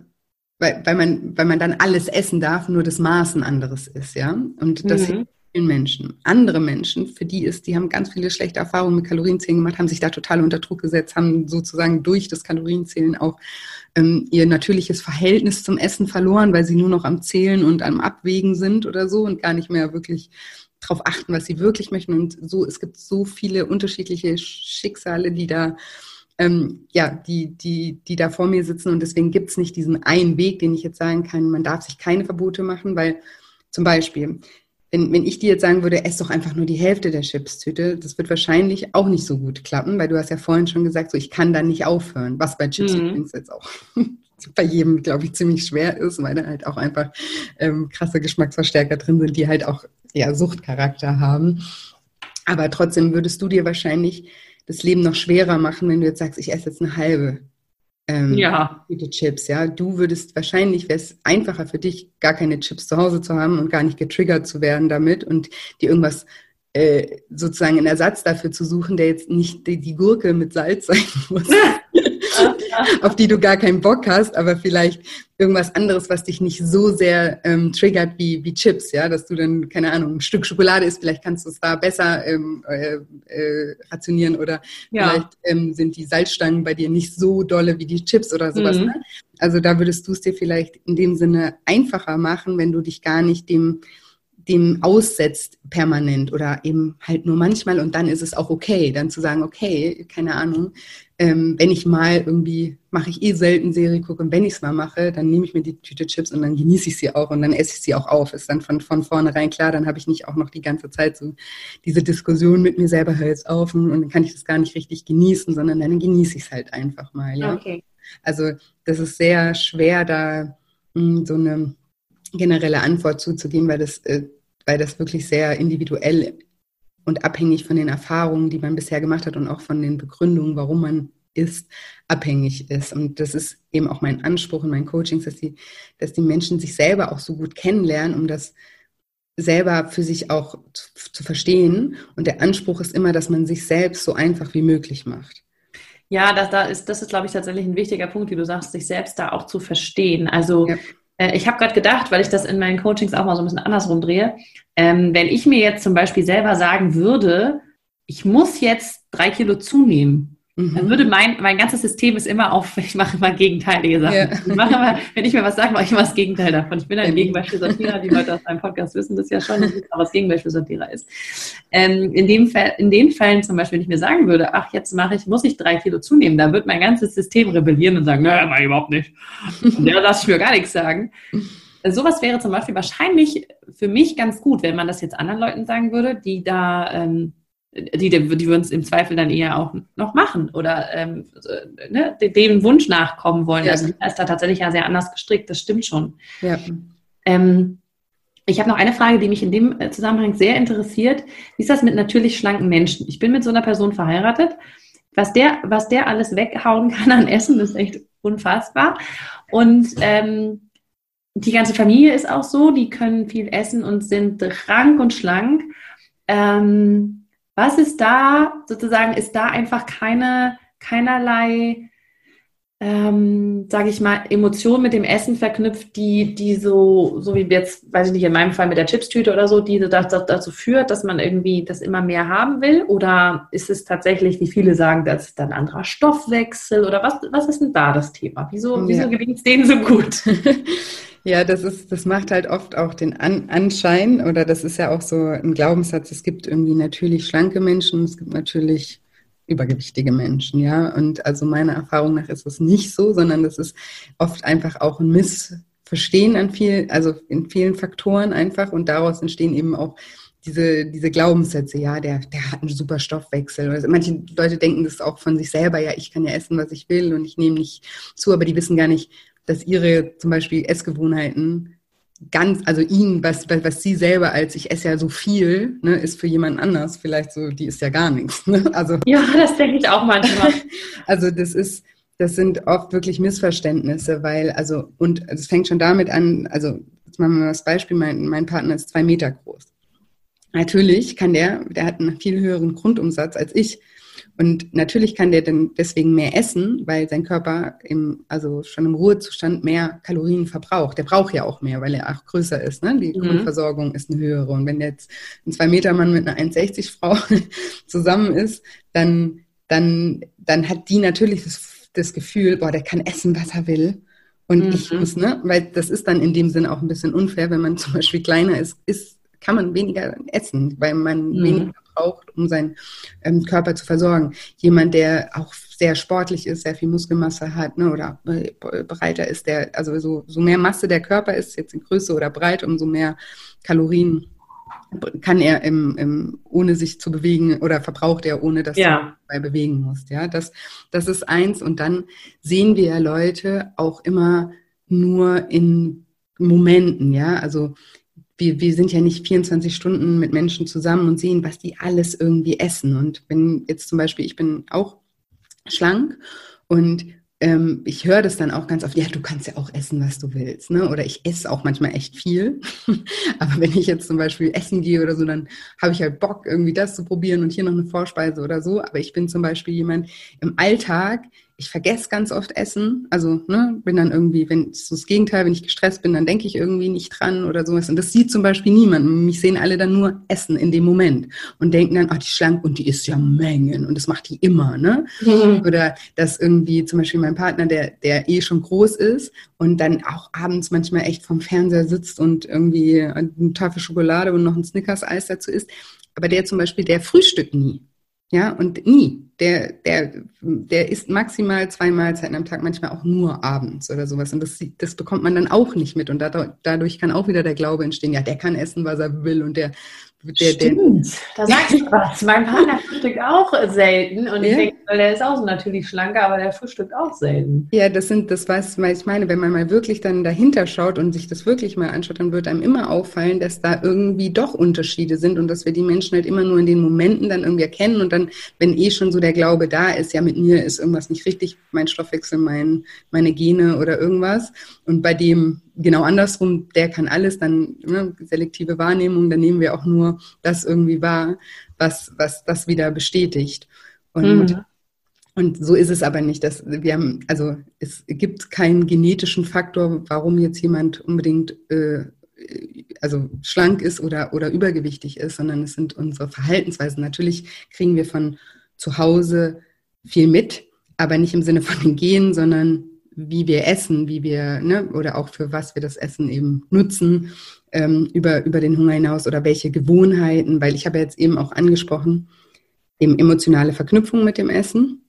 weil, weil, man, weil man dann alles essen darf, nur das Maß ein anderes ist, ja. Und das mhm. Vielen Menschen. Andere Menschen, für die ist, die haben ganz viele schlechte Erfahrungen mit Kalorienzählen gemacht, haben sich da total unter Druck gesetzt, haben sozusagen durch das Kalorienzählen auch ähm, ihr natürliches Verhältnis zum Essen verloren, weil sie nur noch am Zählen und am Abwägen sind oder so und gar nicht mehr wirklich darauf achten, was sie wirklich möchten. Und so, es gibt so viele unterschiedliche Schicksale, die da ähm, ja, die, die, die da vor mir sitzen. Und deswegen gibt es nicht diesen einen Weg, den ich jetzt sagen kann, man darf sich keine Verbote machen, weil zum Beispiel, wenn, wenn ich dir jetzt sagen würde, ess doch einfach nur die Hälfte der Chipstüte, das wird wahrscheinlich auch nicht so gut klappen, weil du hast ja vorhin schon gesagt, so ich kann da nicht aufhören, was bei Chips mhm. übrigens jetzt auch bei jedem, glaube ich, ziemlich schwer ist, weil da halt auch einfach ähm, krasse Geschmacksverstärker drin sind, die halt auch ja, Suchtcharakter haben. Aber trotzdem würdest du dir wahrscheinlich das Leben noch schwerer machen, wenn du jetzt sagst, ich esse jetzt eine halbe ähm, ja. Chips. Ja, du würdest wahrscheinlich wäre es einfacher für dich, gar keine Chips zu Hause zu haben und gar nicht getriggert zu werden damit und dir irgendwas äh, sozusagen einen Ersatz dafür zu suchen, der jetzt nicht die, die Gurke mit Salz sein muss. auf die du gar keinen Bock hast, aber vielleicht irgendwas anderes, was dich nicht so sehr ähm, triggert wie, wie Chips, ja, dass du dann, keine Ahnung, ein Stück Schokolade isst, vielleicht kannst du es da besser ähm, äh, äh, rationieren oder ja. vielleicht ähm, sind die Salzstangen bei dir nicht so dolle wie die Chips oder sowas. Mhm. Ne? Also da würdest du es dir vielleicht in dem Sinne einfacher machen, wenn du dich gar nicht dem dem aussetzt permanent oder eben halt nur manchmal und dann ist es auch okay, dann zu sagen, okay, keine Ahnung, ähm, wenn ich mal irgendwie, mache ich eh selten Serie gucke und wenn ich es mal mache, dann nehme ich mir die Tüte Chips und dann genieße ich sie auch und dann esse ich sie auch auf. Ist dann von, von vornherein klar, dann habe ich nicht auch noch die ganze Zeit so diese Diskussion mit mir selber, hör jetzt auf und dann kann ich das gar nicht richtig genießen, sondern dann genieße ich es halt einfach mal. Ja? Okay. Also das ist sehr schwer, da mh, hm, so eine generelle Antwort zuzugeben, weil das äh, weil das wirklich sehr individuell und abhängig von den Erfahrungen, die man bisher gemacht hat und auch von den Begründungen, warum man ist, abhängig ist. Und das ist eben auch mein Anspruch in meinen Coachings, dass die, dass die Menschen sich selber auch so gut kennenlernen, um das selber für sich auch zu, zu verstehen. Und der Anspruch ist immer, dass man sich selbst so einfach wie möglich macht. Ja, das, da ist, das ist, glaube ich, tatsächlich ein wichtiger Punkt, wie du sagst, sich selbst da auch zu verstehen. Also ja. Äh, ich habe gerade gedacht, weil ich das in meinen Coachings auch mal so ein bisschen andersrum drehe, ähm, wenn ich mir jetzt zum Beispiel selber sagen würde, ich muss jetzt drei Kilo zunehmen, Mhm. Dann würde mein, mein ganzes System ist immer auf, ich mache immer gegenteilige Sachen. Ja. Ich mache immer, wenn ich mir was sage, mache ich immer das Gegenteil davon. Ich bin ein Gegenbeispiel Satira, die Leute aus meinem Podcast wissen das ja schon, aber das Gegenbeispiel Satira ist. Ähm, in, dem Fall, in den Fällen zum Beispiel, wenn ich mir sagen würde, ach, jetzt mache ich, muss ich drei Kilo zunehmen, dann wird mein ganzes System rebellieren und sagen, nein, nein, überhaupt nicht. Und der lasse ich mir gar nichts sagen. Sowas wäre zum Beispiel wahrscheinlich für mich ganz gut, wenn man das jetzt anderen Leuten sagen würde, die da ähm, die, die würden es im Zweifel dann eher auch noch machen oder ähm, ne, dem Wunsch nachkommen wollen. Ja. Also ist da tatsächlich ja sehr anders gestrickt, das stimmt schon. Ja. Ähm, ich habe noch eine Frage, die mich in dem äh, Zusammenhang sehr interessiert. Wie ist das mit natürlich schlanken Menschen? Ich bin mit so einer Person verheiratet. Was der, was der alles weghauen kann an Essen, ist echt unfassbar. Und ähm, die ganze Familie ist auch so, die können viel essen und sind rank und schlank. Ähm, was ist da sozusagen, ist da einfach keine, keinerlei, ähm, sage ich mal, Emotion mit dem Essen verknüpft, die, die so, so wie jetzt, weiß ich nicht, in meinem Fall mit der Chipstüte oder so, die das, das, dazu führt, dass man irgendwie das immer mehr haben will? Oder ist es tatsächlich, wie viele sagen, das ist dann ein anderer Stoffwechsel? Oder was, was ist denn da das Thema? Wieso, ja. wieso gelingt es denen so gut? Ja, das ist, das macht halt oft auch den An Anschein, oder das ist ja auch so ein Glaubenssatz, es gibt irgendwie natürlich schlanke Menschen, es gibt natürlich übergewichtige Menschen, ja. Und also meiner Erfahrung nach ist es nicht so, sondern das ist oft einfach auch ein Missverstehen an vielen, also in vielen Faktoren einfach und daraus entstehen eben auch diese, diese Glaubenssätze, ja, der, der hat einen super Stoffwechsel. Also manche Leute denken das auch von sich selber, ja, ich kann ja essen, was ich will und ich nehme nicht zu, aber die wissen gar nicht, dass ihre zum Beispiel Essgewohnheiten ganz, also ihnen, was, was, sie selber als ich esse ja so viel, ne, ist für jemand anders vielleicht so, die ist ja gar nichts. Ne? Also, ja, das denke ich auch manchmal. also das ist, das sind oft wirklich Missverständnisse, weil, also, und es fängt schon damit an, also jetzt machen wir mal das Beispiel, mein, mein Partner ist zwei Meter groß. Natürlich kann der, der hat einen viel höheren Grundumsatz als ich. Und natürlich kann der dann deswegen mehr essen, weil sein Körper im, also schon im Ruhezustand mehr Kalorien verbraucht. Der braucht ja auch mehr, weil er auch größer ist. Ne? Die mhm. Grundversorgung ist eine höhere. Und wenn jetzt ein 2-Meter-Mann mit einer 1,60 Frau zusammen ist, dann, dann, dann hat die natürlich das, das Gefühl, boah, der kann essen, was er will. Und mhm. ich muss, ne? Weil das ist dann in dem Sinn auch ein bisschen unfair, wenn man zum Beispiel kleiner ist, ist kann man weniger essen, weil man mhm. weniger braucht, um seinen ähm, Körper zu versorgen. Jemand, der auch sehr sportlich ist, sehr viel Muskelmasse hat ne, oder breiter ist, der, also so, so mehr Masse der Körper ist, jetzt in Größe oder Breite, umso mehr Kalorien kann er im, im, ohne sich zu bewegen oder verbraucht er, ohne dass ja. du dabei bewegen musst. Ja, das, das ist eins. Und dann sehen wir ja Leute auch immer nur in Momenten, ja. Also wir, wir sind ja nicht 24 Stunden mit Menschen zusammen und sehen, was die alles irgendwie essen. Und wenn jetzt zum Beispiel, ich bin auch schlank und ähm, ich höre das dann auch ganz oft, ja, du kannst ja auch essen, was du willst, ne? Oder ich esse auch manchmal echt viel. Aber wenn ich jetzt zum Beispiel essen gehe oder so, dann habe ich halt Bock, irgendwie das zu probieren und hier noch eine Vorspeise oder so. Aber ich bin zum Beispiel jemand im Alltag, ich vergesse ganz oft Essen. Also ne, bin dann irgendwie, wenn es das Gegenteil, wenn ich gestresst bin, dann denke ich irgendwie nicht dran oder sowas. Und das sieht zum Beispiel niemand. Mich sehen alle dann nur Essen in dem Moment und denken dann, ach, die schlank und die isst ja Mengen und das macht die immer, ne? Mhm. Oder dass irgendwie zum Beispiel mein Partner, der, der eh schon groß ist und dann auch abends manchmal echt vom Fernseher sitzt und irgendwie eine Tafel Schokolade und noch ein Snickers-Eis dazu isst. Aber der zum Beispiel, der frühstückt nie. Ja, und nie. Der, der, der isst maximal zwei Mahlzeiten am Tag, manchmal auch nur abends oder sowas. Und das, das bekommt man dann auch nicht mit. Und dadurch kann auch wieder der Glaube entstehen, ja, der kann essen, was er will und der der, Stimmt, der, da sagst du was. Mein Partner frühstückt auch selten und ja. ich denke, der ist auch so natürlich schlanker, aber der frühstückt auch selten. Ja, das sind, das was ich meine, wenn man mal wirklich dann dahinter schaut und sich das wirklich mal anschaut, dann wird einem immer auffallen, dass da irgendwie doch Unterschiede sind und dass wir die Menschen halt immer nur in den Momenten dann irgendwie erkennen und dann, wenn eh schon so der Glaube da ist, ja, mit mir ist irgendwas nicht richtig, mein Stoffwechsel, mein, meine Gene oder irgendwas und bei dem genau andersrum, der kann alles, dann ne, selektive Wahrnehmung, dann nehmen wir auch nur das irgendwie wahr, was, was das wieder bestätigt. Und, mhm. und so ist es aber nicht. Dass wir haben, also es gibt keinen genetischen Faktor, warum jetzt jemand unbedingt äh, also schlank ist oder, oder übergewichtig ist, sondern es sind unsere Verhaltensweisen. Natürlich kriegen wir von zu Hause viel mit, aber nicht im Sinne von den Genen, sondern wie wir essen, wie wir, ne, oder auch für was wir das Essen eben nutzen, ähm, über, über den Hunger hinaus oder welche Gewohnheiten, weil ich habe jetzt eben auch angesprochen, eben emotionale Verknüpfung mit dem Essen.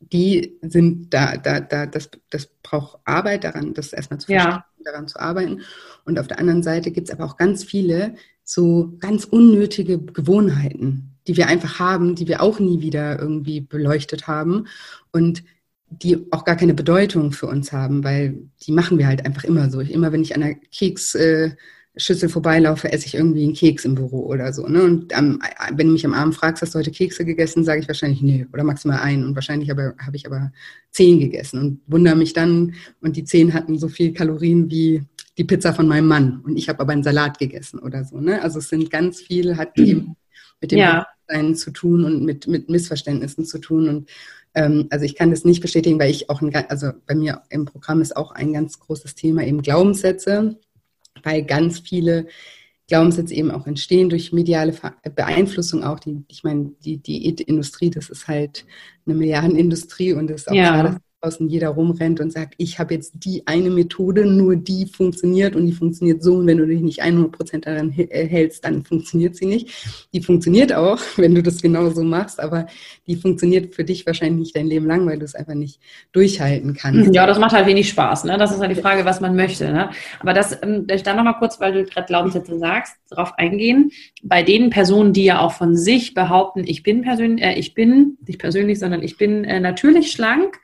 Die sind da, da, da, das, das braucht Arbeit daran, das erstmal zu verstehen, ja. daran zu arbeiten. Und auf der anderen Seite gibt es aber auch ganz viele so ganz unnötige Gewohnheiten, die wir einfach haben, die wir auch nie wieder irgendwie beleuchtet haben. Und die auch gar keine Bedeutung für uns haben, weil die machen wir halt einfach immer so. Immer wenn ich an der Keksschüssel vorbeilaufe, esse ich irgendwie einen Keks im Büro oder so. Ne? Und ähm, wenn du mich am Abend fragst, hast du heute Kekse gegessen, sage ich wahrscheinlich nee oder maximal einen. Und wahrscheinlich habe hab ich aber zehn gegessen und wundere mich dann. Und die zehn hatten so viel Kalorien wie die Pizza von meinem Mann. Und ich habe aber einen Salat gegessen oder so. Ne? Also es sind ganz viel, hat eben mit dem ja. zu tun und mit, mit Missverständnissen zu tun. Und also ich kann das nicht bestätigen, weil ich auch, ein, also bei mir im Programm ist auch ein ganz großes Thema eben Glaubenssätze, weil ganz viele Glaubenssätze eben auch entstehen durch mediale Beeinflussung auch. Die, ich meine, die Diätindustrie, das ist halt eine Milliardenindustrie und es ist auch ja. klar, dass draußen jeder rumrennt und sagt, ich habe jetzt die eine Methode, nur die funktioniert und die funktioniert so und wenn du dich nicht 100% daran äh, hältst, dann funktioniert sie nicht. Die funktioniert auch, wenn du das genau so machst, aber die funktioniert für dich wahrscheinlich nicht dein Leben lang, weil du es einfach nicht durchhalten kannst. Ja, das macht halt wenig Spaß. Ne? Das ist halt die Frage, was man möchte. Ne? Aber das, ähm, ich da nochmal kurz, weil du gerade Glaubenssätze sagst, darauf eingehen. Bei den Personen, die ja auch von sich behaupten, ich bin persönlich, äh, ich bin, nicht persönlich, sondern ich bin äh, natürlich schlank,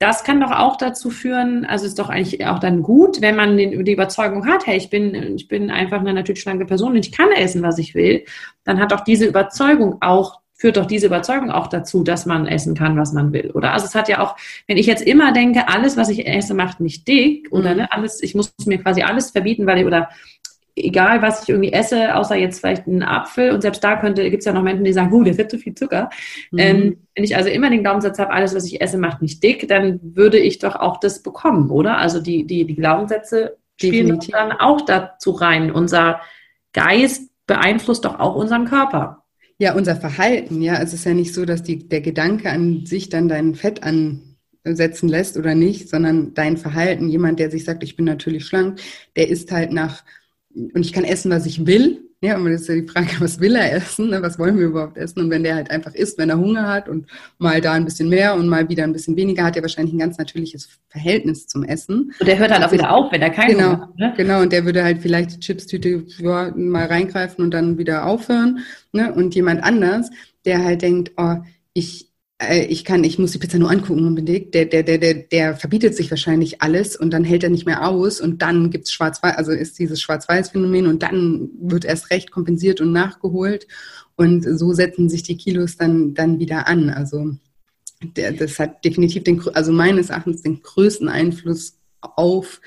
das kann doch auch dazu führen, also ist doch eigentlich auch dann gut, wenn man den, die Überzeugung hat, hey, ich bin, ich bin einfach eine natürlich schlanke Person und ich kann essen, was ich will, dann hat doch diese Überzeugung auch führt doch diese Überzeugung auch dazu, dass man essen kann, was man will, oder? Also es hat ja auch, wenn ich jetzt immer denke, alles, was ich esse, macht mich dick, oder mhm. ne, alles, ich muss mir quasi alles verbieten, weil ich, oder egal was ich irgendwie esse, außer jetzt vielleicht einen Apfel. Und selbst da könnte, gibt es ja noch Menschen, die sagen, uh, der hat zu viel Zucker. Mhm. Ähm, wenn ich also immer den Glaubenssatz habe, alles, was ich esse, macht mich dick, dann würde ich doch auch das bekommen, oder? Also die, die, die Glaubenssätze spielen Definitiv. dann auch dazu rein. Unser Geist beeinflusst doch auch unseren Körper. Ja, unser Verhalten, ja. Es ist ja nicht so, dass die, der Gedanke an sich dann dein Fett ansetzen lässt oder nicht, sondern dein Verhalten, jemand, der sich sagt, ich bin natürlich schlank, der isst halt nach, und ich kann essen, was ich will, ja, und das ist ja die Frage, was will er essen? Ne? Was wollen wir überhaupt essen? Und wenn der halt einfach isst, wenn er Hunger hat und mal da ein bisschen mehr und mal wieder ein bisschen weniger, hat er wahrscheinlich ein ganz natürliches Verhältnis zum Essen. Und der hört halt auch wieder auf, wenn er keinen genau, Hunger hat. Ne? Genau, und der würde halt vielleicht die Chipstüte ja, mal reingreifen und dann wieder aufhören. Ne? Und jemand anders, der halt denkt, oh, ich, ich kann, ich muss die Pizza nur angucken unbedingt. Der, der, der, der, der verbietet sich wahrscheinlich alles und dann hält er nicht mehr aus und dann gibt's Schwarz-Weiß, also ist dieses Schwarz-Weiß-Phänomen und dann wird erst recht kompensiert und nachgeholt und so setzen sich die Kilos dann, dann wieder an. Also der, das hat definitiv den, also meines Erachtens den größten Einfluss auf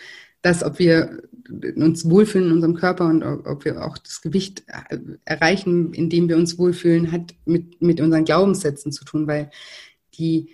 das, ob wir uns wohlfühlen in unserem Körper und ob wir auch das Gewicht erreichen, indem wir uns wohlfühlen, hat mit, mit unseren Glaubenssätzen zu tun, weil die,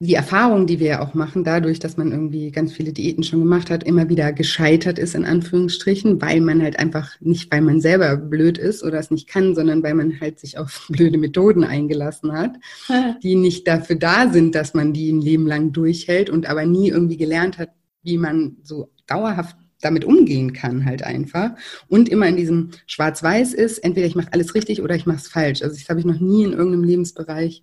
die Erfahrung, die wir ja auch machen, dadurch, dass man irgendwie ganz viele Diäten schon gemacht hat, immer wieder gescheitert ist, in Anführungsstrichen, weil man halt einfach nicht, weil man selber blöd ist oder es nicht kann, sondern weil man halt sich auf blöde Methoden eingelassen hat, die nicht dafür da sind, dass man die ein Leben lang durchhält und aber nie irgendwie gelernt hat, wie man so dauerhaft damit umgehen kann halt einfach und immer in diesem Schwarz-Weiß ist, entweder ich mache alles richtig oder ich mache es falsch. Also das habe ich noch nie in irgendeinem Lebensbereich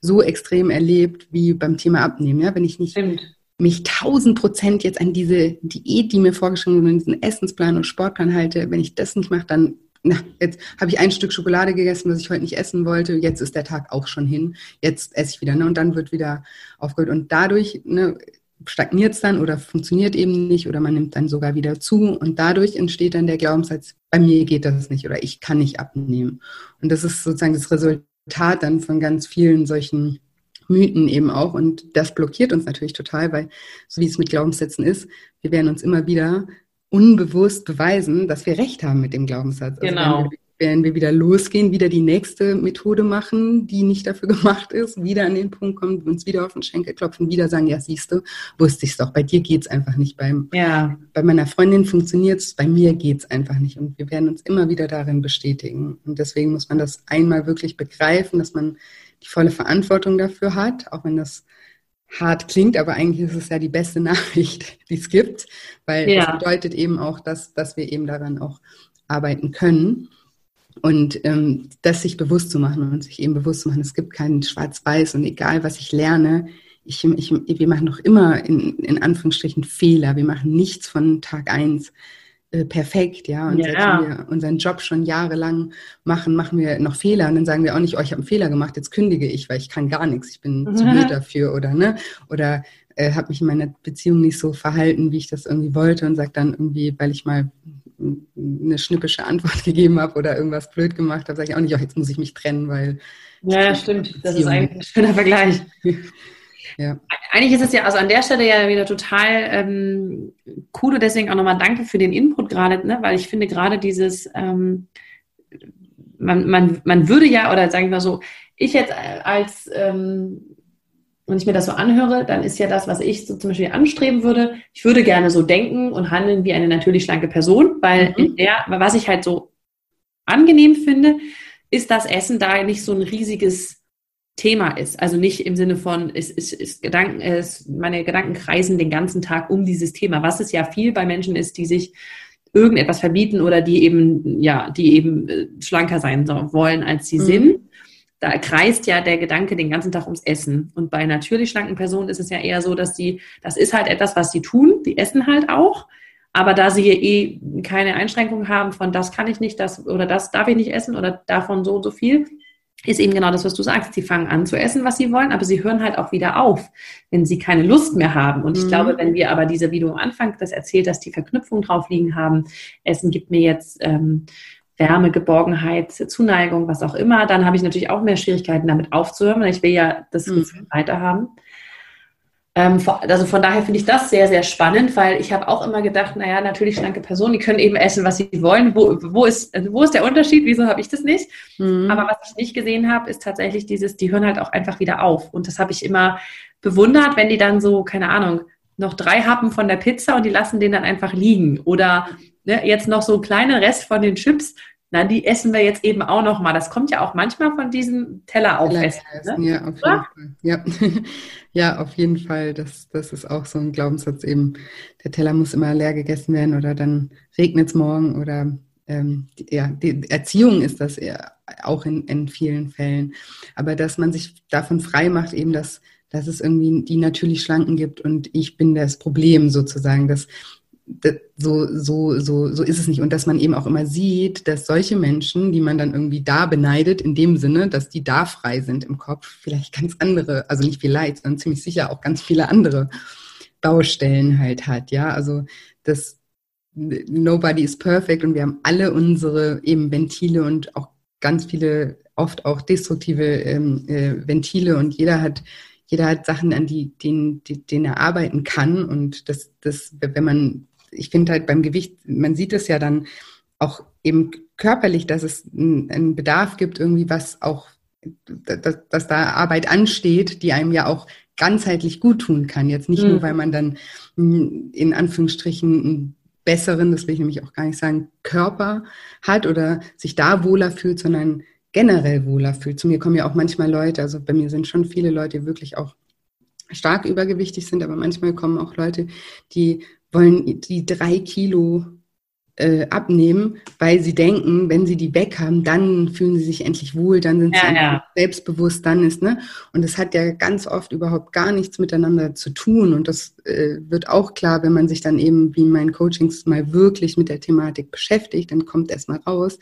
so extrem erlebt wie beim Thema Abnehmen. Ja, wenn ich nicht Stimmt. mich tausend Prozent jetzt an diese Diät, die mir vorgeschrieben wurde, diesen Essensplan und Sportplan halte, wenn ich das nicht mache, dann na, jetzt habe ich ein Stück Schokolade gegessen, was ich heute nicht essen wollte. Jetzt ist der Tag auch schon hin. Jetzt esse ich wieder. Ne? Und dann wird wieder aufgehört. Und dadurch ne, stagniert es dann oder funktioniert eben nicht oder man nimmt dann sogar wieder zu und dadurch entsteht dann der Glaubenssatz, bei mir geht das nicht oder ich kann nicht abnehmen. Und das ist sozusagen das Resultat dann von ganz vielen solchen Mythen eben auch und das blockiert uns natürlich total, weil so wie es mit Glaubenssätzen ist, wir werden uns immer wieder unbewusst beweisen, dass wir recht haben mit dem Glaubenssatz. Also genau werden wir wieder losgehen, wieder die nächste Methode machen, die nicht dafür gemacht ist, wieder an den Punkt kommen, uns wieder auf den Schenkel klopfen, wieder sagen, ja, siehst du, wusste ich es doch, bei dir geht es einfach nicht. Beim, ja. Bei meiner Freundin funktioniert es, bei mir geht es einfach nicht. Und wir werden uns immer wieder darin bestätigen. Und deswegen muss man das einmal wirklich begreifen, dass man die volle Verantwortung dafür hat, auch wenn das hart klingt, aber eigentlich ist es ja die beste Nachricht, die es gibt, weil ja. das bedeutet eben auch, dass, dass wir eben daran auch arbeiten können. Und ähm, das sich bewusst zu machen und sich eben bewusst zu machen, es gibt keinen Schwarz-Weiß und egal, was ich lerne, ich, ich, wir machen noch immer in, in Anführungsstrichen Fehler. Wir machen nichts von Tag eins äh, perfekt, ja. Und ja. wenn wir unseren Job schon jahrelang machen, machen wir noch Fehler und dann sagen wir auch nicht, oh, ich habe einen Fehler gemacht, jetzt kündige ich, weil ich kann gar nichts, ich bin mhm. zu blöd dafür oder ne? Oder äh, habe mich in meiner Beziehung nicht so verhalten, wie ich das irgendwie wollte und sage dann irgendwie, weil ich mal eine schnippische Antwort gegeben habe oder irgendwas blöd gemacht habe, sage ich auch nicht, oh, jetzt muss ich mich trennen, weil. Ja, stimmt. Das ist eigentlich ein schöner Vergleich. ja. Eigentlich ist es ja, also an der Stelle ja wieder total ähm, cool und deswegen auch nochmal danke für den Input gerade, ne? weil ich finde gerade dieses, ähm, man, man, man würde ja, oder sagen wir so, ich jetzt als ähm, wenn ich mir das so anhöre, dann ist ja das, was ich so zum Beispiel anstreben würde, ich würde gerne so denken und handeln wie eine natürlich schlanke Person, weil mhm. in der, was ich halt so angenehm finde, ist, dass Essen da nicht so ein riesiges Thema ist. Also nicht im Sinne von, es ist, ist Gedanken, es, meine Gedanken kreisen den ganzen Tag um dieses Thema, was es ja viel bei Menschen ist, die sich irgendetwas verbieten oder die eben, ja, die eben äh, schlanker sein wollen, als sie mhm. sind da kreist ja der Gedanke den ganzen Tag ums Essen. Und bei natürlich schlanken Personen ist es ja eher so, dass die, das ist halt etwas, was sie tun, die essen halt auch. Aber da sie hier eh keine Einschränkungen haben von das kann ich nicht, das oder das darf ich nicht essen oder davon so und so viel, ist eben genau das, was du sagst. Sie fangen an zu essen, was sie wollen, aber sie hören halt auch wieder auf, wenn sie keine Lust mehr haben. Und ich mhm. glaube, wenn wir aber diese, wie du am Anfang das erzählt, dass die Verknüpfung drauf liegen haben, Essen gibt mir jetzt ähm, Wärme, Geborgenheit, Zuneigung, was auch immer, dann habe ich natürlich auch mehr Schwierigkeiten damit aufzuhören, weil ich will ja das mhm. weiter haben. ähm, also von daher finde ich das sehr, sehr spannend, weil ich habe auch immer gedacht, naja, natürlich schlanke Personen, die können eben essen, was sie wollen. Wo, wo, ist, wo ist der Unterschied? Wieso habe ich das nicht? Mhm. Aber was ich nicht gesehen habe, ist tatsächlich dieses, die hören halt auch einfach wieder auf. Und das habe ich immer bewundert, wenn die dann so, keine Ahnung, noch drei Happen von der Pizza und die lassen den dann einfach liegen. Oder ne, jetzt noch so ein kleiner Rest von den Chips, na, die essen wir jetzt eben auch noch mal. Das kommt ja auch manchmal von diesem Teller aufessen. Ne? Ja, auf jeden Fall. Ja. ja, auf jeden Fall. Das, das ist auch so ein Glaubenssatz eben. Der Teller muss immer leer gegessen werden oder dann regnet es morgen oder ähm, die, ja, die Erziehung ist das eher auch in, in vielen Fällen. Aber dass man sich davon frei macht, eben, dass, dass es irgendwie die natürlich Schlanken gibt und ich bin das Problem sozusagen, dass so, so, so, so ist es nicht. Und dass man eben auch immer sieht, dass solche Menschen, die man dann irgendwie da beneidet, in dem Sinne, dass die da frei sind im Kopf, vielleicht ganz andere, also nicht vielleicht, sondern ziemlich sicher auch ganz viele andere Baustellen halt hat. Ja, also das Nobody is perfect und wir haben alle unsere eben Ventile und auch ganz viele, oft auch destruktive ähm, äh, Ventile und jeder hat jeder hat Sachen, an die, denen, denen er arbeiten kann. Und das, das, wenn man ich finde halt beim Gewicht, man sieht es ja dann auch eben körperlich, dass es einen Bedarf gibt, irgendwie was auch, dass, dass da Arbeit ansteht, die einem ja auch ganzheitlich gut tun kann. Jetzt nicht mhm. nur, weil man dann in Anführungsstrichen einen besseren, das will ich nämlich auch gar nicht sagen, Körper hat oder sich da wohler fühlt, sondern generell wohler fühlt. Zu mir kommen ja auch manchmal Leute, also bei mir sind schon viele Leute wirklich auch stark übergewichtig sind, aber manchmal kommen auch Leute, die wollen die drei Kilo äh, abnehmen, weil sie denken, wenn sie die weg haben, dann fühlen sie sich endlich wohl, dann sind ja, sie ja. selbstbewusst, dann ist, ne? Und das hat ja ganz oft überhaupt gar nichts miteinander zu tun. Und das äh, wird auch klar, wenn man sich dann eben, wie in meinen Coachings, mal wirklich mit der Thematik beschäftigt, dann kommt erstmal raus,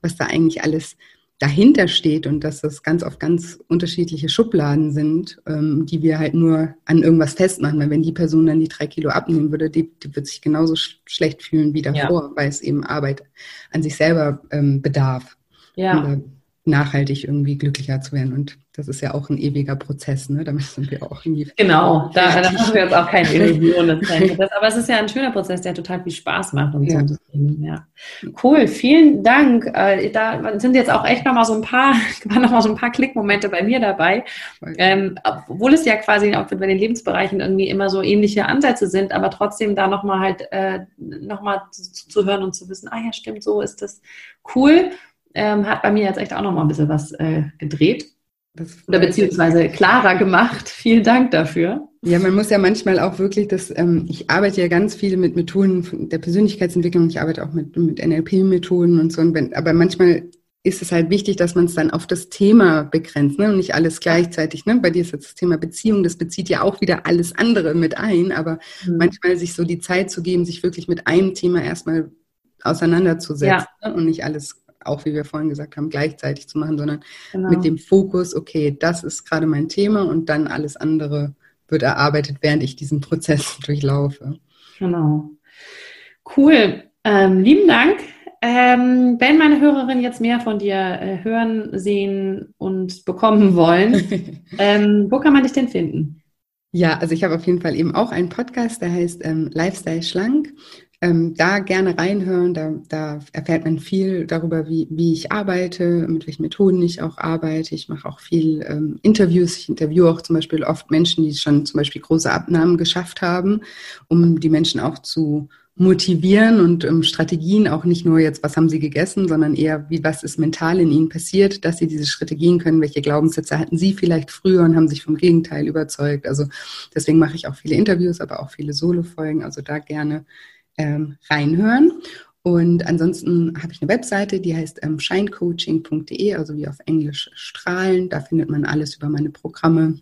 was da eigentlich alles dahinter steht und dass das ganz oft ganz unterschiedliche Schubladen sind, ähm, die wir halt nur an irgendwas festmachen. Weil wenn die Person dann die drei Kilo abnehmen würde, die, die wird sich genauso sch schlecht fühlen wie davor, ja. weil es eben Arbeit an sich selber ähm, bedarf. Ja. Um nachhaltig irgendwie glücklicher zu werden. Und das ist ja auch ein ewiger Prozess, ne? Damit sind wir auch irgendwie. Genau, da, da haben wir uns auch keine Illusionen. Aber es ist ja ein schöner Prozess, der total viel Spaß macht und ja. so. Ja. Cool, vielen Dank. Äh, da sind jetzt auch echt nochmal so ein paar, waren noch mal so ein paar Klickmomente bei mir dabei. Ähm, obwohl es ja quasi auch bei den Lebensbereichen irgendwie immer so ähnliche Ansätze sind, aber trotzdem da nochmal halt äh, nochmal zu, zu hören und zu wissen, ah ja, stimmt, so ist das cool. Ähm, hat bei mir jetzt echt auch nochmal ein bisschen was äh, gedreht. Oder beziehungsweise klarer gemacht. Vielen Dank dafür. Ja, man muss ja manchmal auch wirklich das, ähm, ich arbeite ja ganz viel mit Methoden der Persönlichkeitsentwicklung, ich arbeite auch mit, mit NLP-Methoden und so, und wenn, aber manchmal ist es halt wichtig, dass man es dann auf das Thema begrenzt, ne? Und nicht alles gleichzeitig. Ne? Bei dir ist jetzt das Thema Beziehung, das bezieht ja auch wieder alles andere mit ein, aber mhm. manchmal sich so die Zeit zu geben, sich wirklich mit einem Thema erstmal auseinanderzusetzen ja. ne? und nicht alles auch wie wir vorhin gesagt haben, gleichzeitig zu machen, sondern genau. mit dem Fokus, okay, das ist gerade mein Thema und dann alles andere wird erarbeitet, während ich diesen Prozess durchlaufe. Genau. Cool. Ähm, lieben Dank. Ähm, wenn meine Hörerinnen jetzt mehr von dir äh, hören, sehen und bekommen wollen, ähm, wo kann man dich denn finden? Ja, also ich habe auf jeden Fall eben auch einen Podcast, der heißt ähm, Lifestyle Schlank ähm, da gerne reinhören. Da, da erfährt man viel darüber, wie, wie ich arbeite, mit welchen Methoden ich auch arbeite. Ich mache auch viel ähm, Interviews. Ich interviewe auch zum Beispiel oft Menschen, die schon zum Beispiel große Abnahmen geschafft haben, um die Menschen auch zu motivieren und ähm, Strategien auch nicht nur jetzt, was haben sie gegessen, sondern eher, wie was ist mental in ihnen passiert, dass sie diese Schritte gehen können, welche Glaubenssätze hatten sie vielleicht früher und haben sich vom Gegenteil überzeugt. Also deswegen mache ich auch viele Interviews, aber auch viele Solo-Folgen. Also da gerne ähm, reinhören. Und ansonsten habe ich eine Webseite, die heißt ähm, shinecoaching.de, also wie auf Englisch strahlen. Da findet man alles über meine Programme,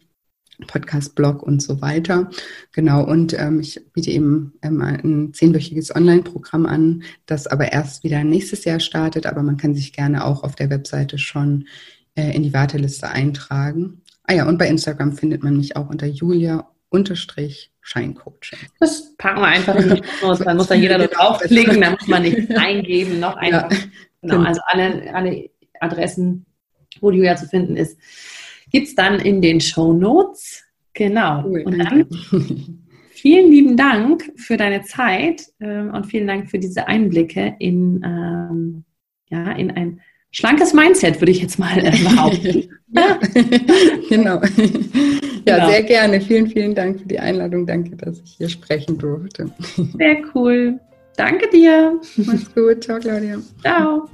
Podcast-Blog und so weiter. Genau, und ähm, ich biete eben ähm, ein zehnwöchiges Online-Programm an, das aber erst wieder nächstes Jahr startet, aber man kann sich gerne auch auf der Webseite schon äh, in die Warteliste eintragen. Ah ja, und bei Instagram findet man mich auch unter Julia unterstrich Scheincoaching. Das packen wir einfach in die Notes, dann muss da jeder draufklicken, da muss man nichts eingeben, noch einfach. Ja, genau, genau, also alle, alle Adressen, wo die Julia zu finden ist, gibt es dann in den Show Notes. Genau. Cool, und dann vielen lieben Dank für deine Zeit ähm, und vielen Dank für diese Einblicke in, ähm, ja, in ein schlankes Mindset, würde ich jetzt mal äh, behaupten. ja, genau. Ja, genau. sehr gerne. Vielen, vielen Dank für die Einladung. Danke, dass ich hier sprechen durfte. Sehr cool. Danke dir. Mach's gut. Ciao, Claudia. Ciao.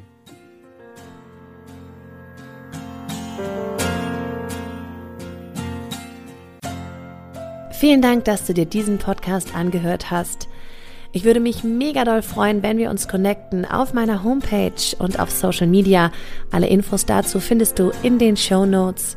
Vielen Dank, dass du dir diesen Podcast angehört hast. Ich würde mich mega doll freuen, wenn wir uns connecten auf meiner Homepage und auf Social Media. Alle Infos dazu findest du in den Show Notes.